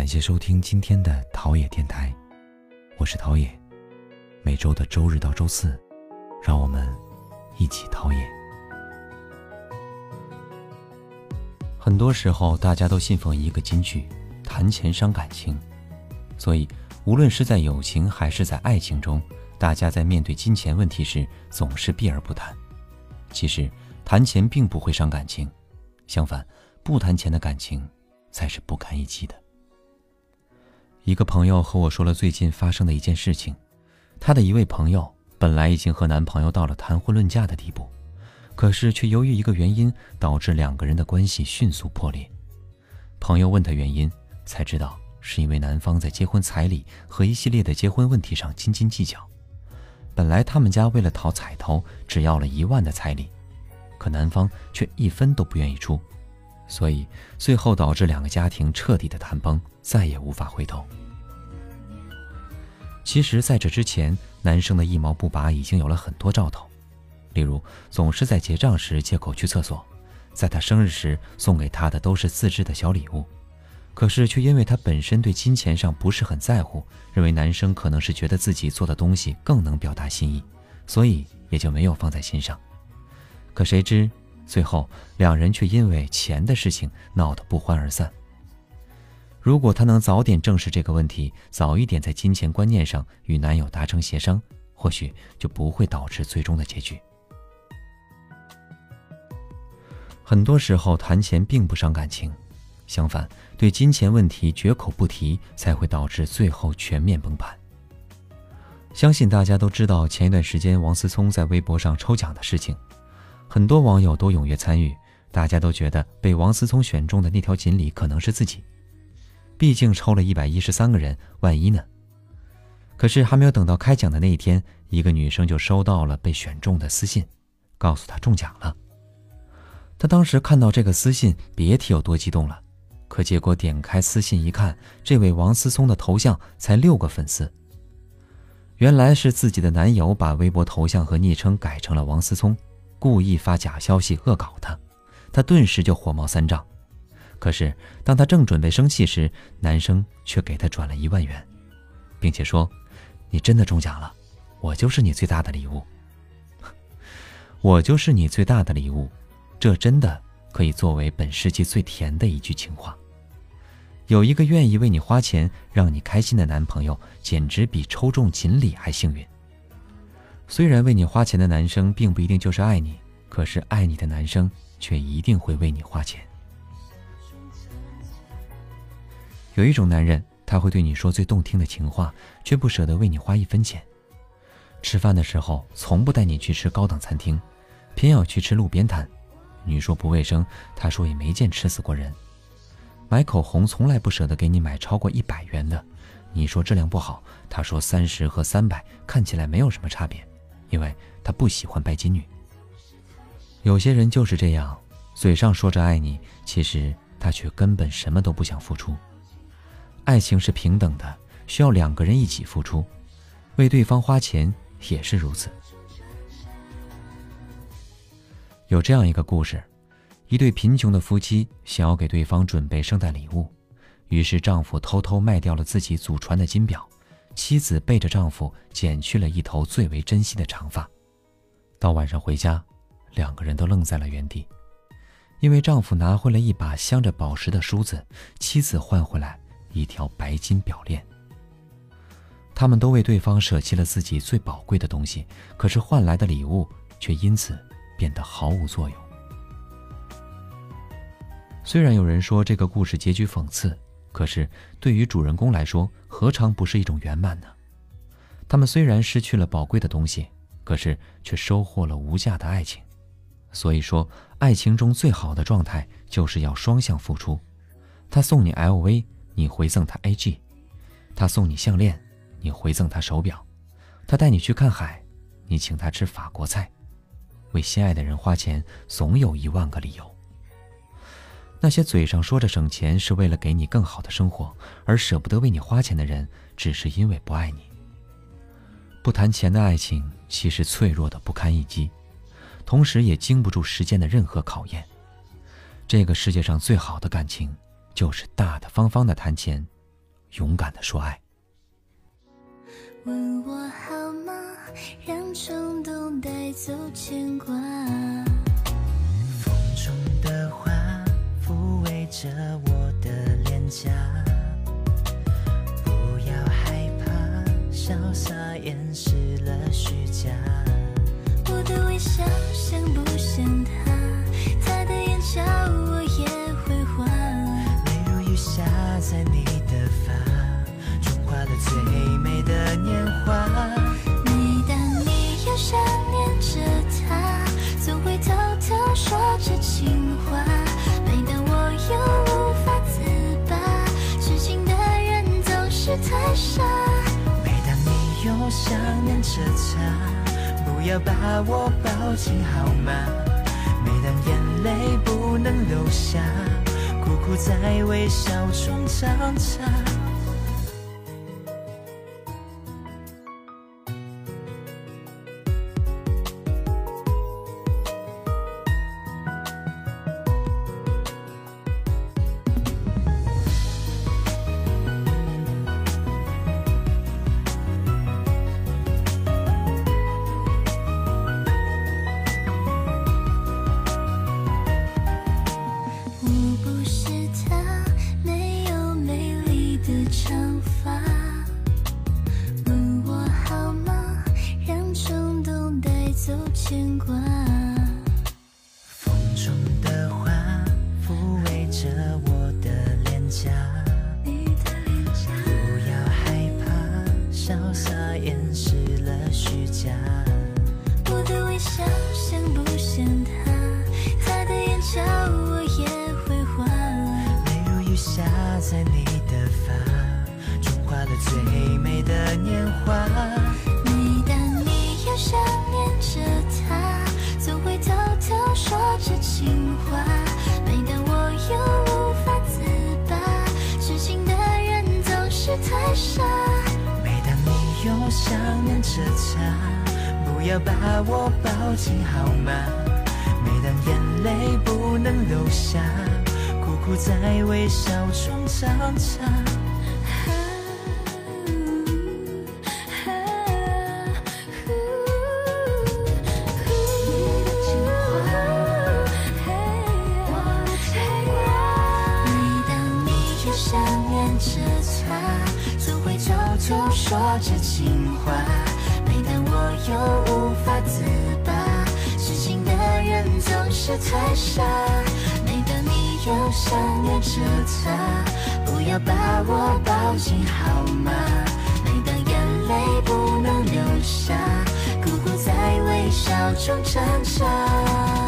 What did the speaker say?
感谢收听今天的陶冶电台，我是陶冶。每周的周日到周四，让我们一起陶冶。很多时候，大家都信奉一个金句：谈钱伤感情。所以，无论是在友情还是在爱情中，大家在面对金钱问题时总是避而不谈。其实，谈钱并不会伤感情，相反，不谈钱的感情才是不堪一击的。一个朋友和我说了最近发生的一件事情，她的一位朋友本来已经和男朋友到了谈婚论嫁的地步，可是却由于一个原因导致两个人的关系迅速破裂。朋友问他原因，才知道是因为男方在结婚彩礼和一系列的结婚问题上斤斤计较。本来他们家为了讨彩头只要了一万的彩礼，可男方却一分都不愿意出。所以，最后导致两个家庭彻底的谈崩，再也无法回头。其实，在这之前，男生的一毛不拔已经有了很多兆头，例如总是在结账时借口去厕所，在他生日时送给他的都是自制的小礼物，可是却因为他本身对金钱上不是很在乎，认为男生可能是觉得自己做的东西更能表达心意，所以也就没有放在心上。可谁知。最后，两人却因为钱的事情闹得不欢而散。如果她能早点正视这个问题，早一点在金钱观念上与男友达成协商，或许就不会导致最终的结局。很多时候，谈钱并不伤感情，相反，对金钱问题绝口不提，才会导致最后全面崩盘。相信大家都知道，前一段时间王思聪在微博上抽奖的事情。很多网友都踊跃参与，大家都觉得被王思聪选中的那条锦鲤可能是自己，毕竟抽了一百一十三个人，万一呢？可是还没有等到开奖的那一天，一个女生就收到了被选中的私信，告诉她中奖了。她当时看到这个私信，别提有多激动了。可结果点开私信一看，这位王思聪的头像才六个粉丝，原来是自己的男友把微博头像和昵称改成了王思聪。故意发假消息恶搞他，他顿时就火冒三丈。可是当他正准备生气时，男生却给他转了一万元，并且说：“你真的中奖了，我就是你最大的礼物。我就是你最大的礼物。”这真的可以作为本世纪最甜的一句情话。有一个愿意为你花钱让你开心的男朋友，简直比抽中锦鲤还幸运。虽然为你花钱的男生并不一定就是爱你，可是爱你的男生却一定会为你花钱。有一种男人，他会对你说最动听的情话，却不舍得为你花一分钱。吃饭的时候，从不带你去吃高档餐厅，偏要去吃路边摊。你说不卫生，他说也没见吃死过人。买口红从来不舍得给你买超过一百元的，你说质量不好，他说三十和三百看起来没有什么差别。因为他不喜欢拜金女。有些人就是这样，嘴上说着爱你，其实他却根本什么都不想付出。爱情是平等的，需要两个人一起付出，为对方花钱也是如此。有这样一个故事：一对贫穷的夫妻想要给对方准备圣诞礼物，于是丈夫偷偷卖掉了自己祖传的金表。妻子背着丈夫剪去了一头最为珍惜的长发，到晚上回家，两个人都愣在了原地，因为丈夫拿回了一把镶着宝石的梳子，妻子换回来一条白金表链。他们都为对方舍弃了自己最宝贵的东西，可是换来的礼物却因此变得毫无作用。虽然有人说这个故事结局讽刺。可是，对于主人公来说，何尝不是一种圆满呢？他们虽然失去了宝贵的东西，可是却收获了无价的爱情。所以说，爱情中最好的状态就是要双向付出。他送你 LV，你回赠他 AG；他送你项链，你回赠他手表；他带你去看海，你请他吃法国菜。为心爱的人花钱，总有一万个理由。那些嘴上说着省钱是为了给你更好的生活，而舍不得为你花钱的人，只是因为不爱你。不谈钱的爱情其实脆弱的不堪一击，同时也经不住时间的任何考验。这个世界上最好的感情，就是大大方方的谈钱，勇敢的说爱。问我好吗？让冲动带走牵挂。风中的花抚慰着我的脸颊，不要害怕，潇洒掩饰了虚假。我的微笑像不像他？他的眼角在你的发，融化了最美的年华。每当你又想念着他，总会偷偷说着情话。每当我又无法自拔，痴情的人总是太傻。每当你又想念着他，不要把我抱紧好吗？每当眼泪不能流下，苦苦在微笑中挣扎。牵挂。风中的花抚慰着我的脸颊，你的脸颊，不要害怕，潇洒掩饰了虚假。我的微笑像不像他？他的眼角我也会画。泪如雨下在你的发，融化了最美的年华。着他，不要把我抱紧好吗？每当眼泪不能流下，苦苦在微笑中挣扎。每当你又想念着他，总会偷偷说着情话。我又无法自拔，痴情的人总是太傻。每当你又想念着他，不要把我抱紧好吗？每当眼泪不能流下，苦苦在微笑中挣扎。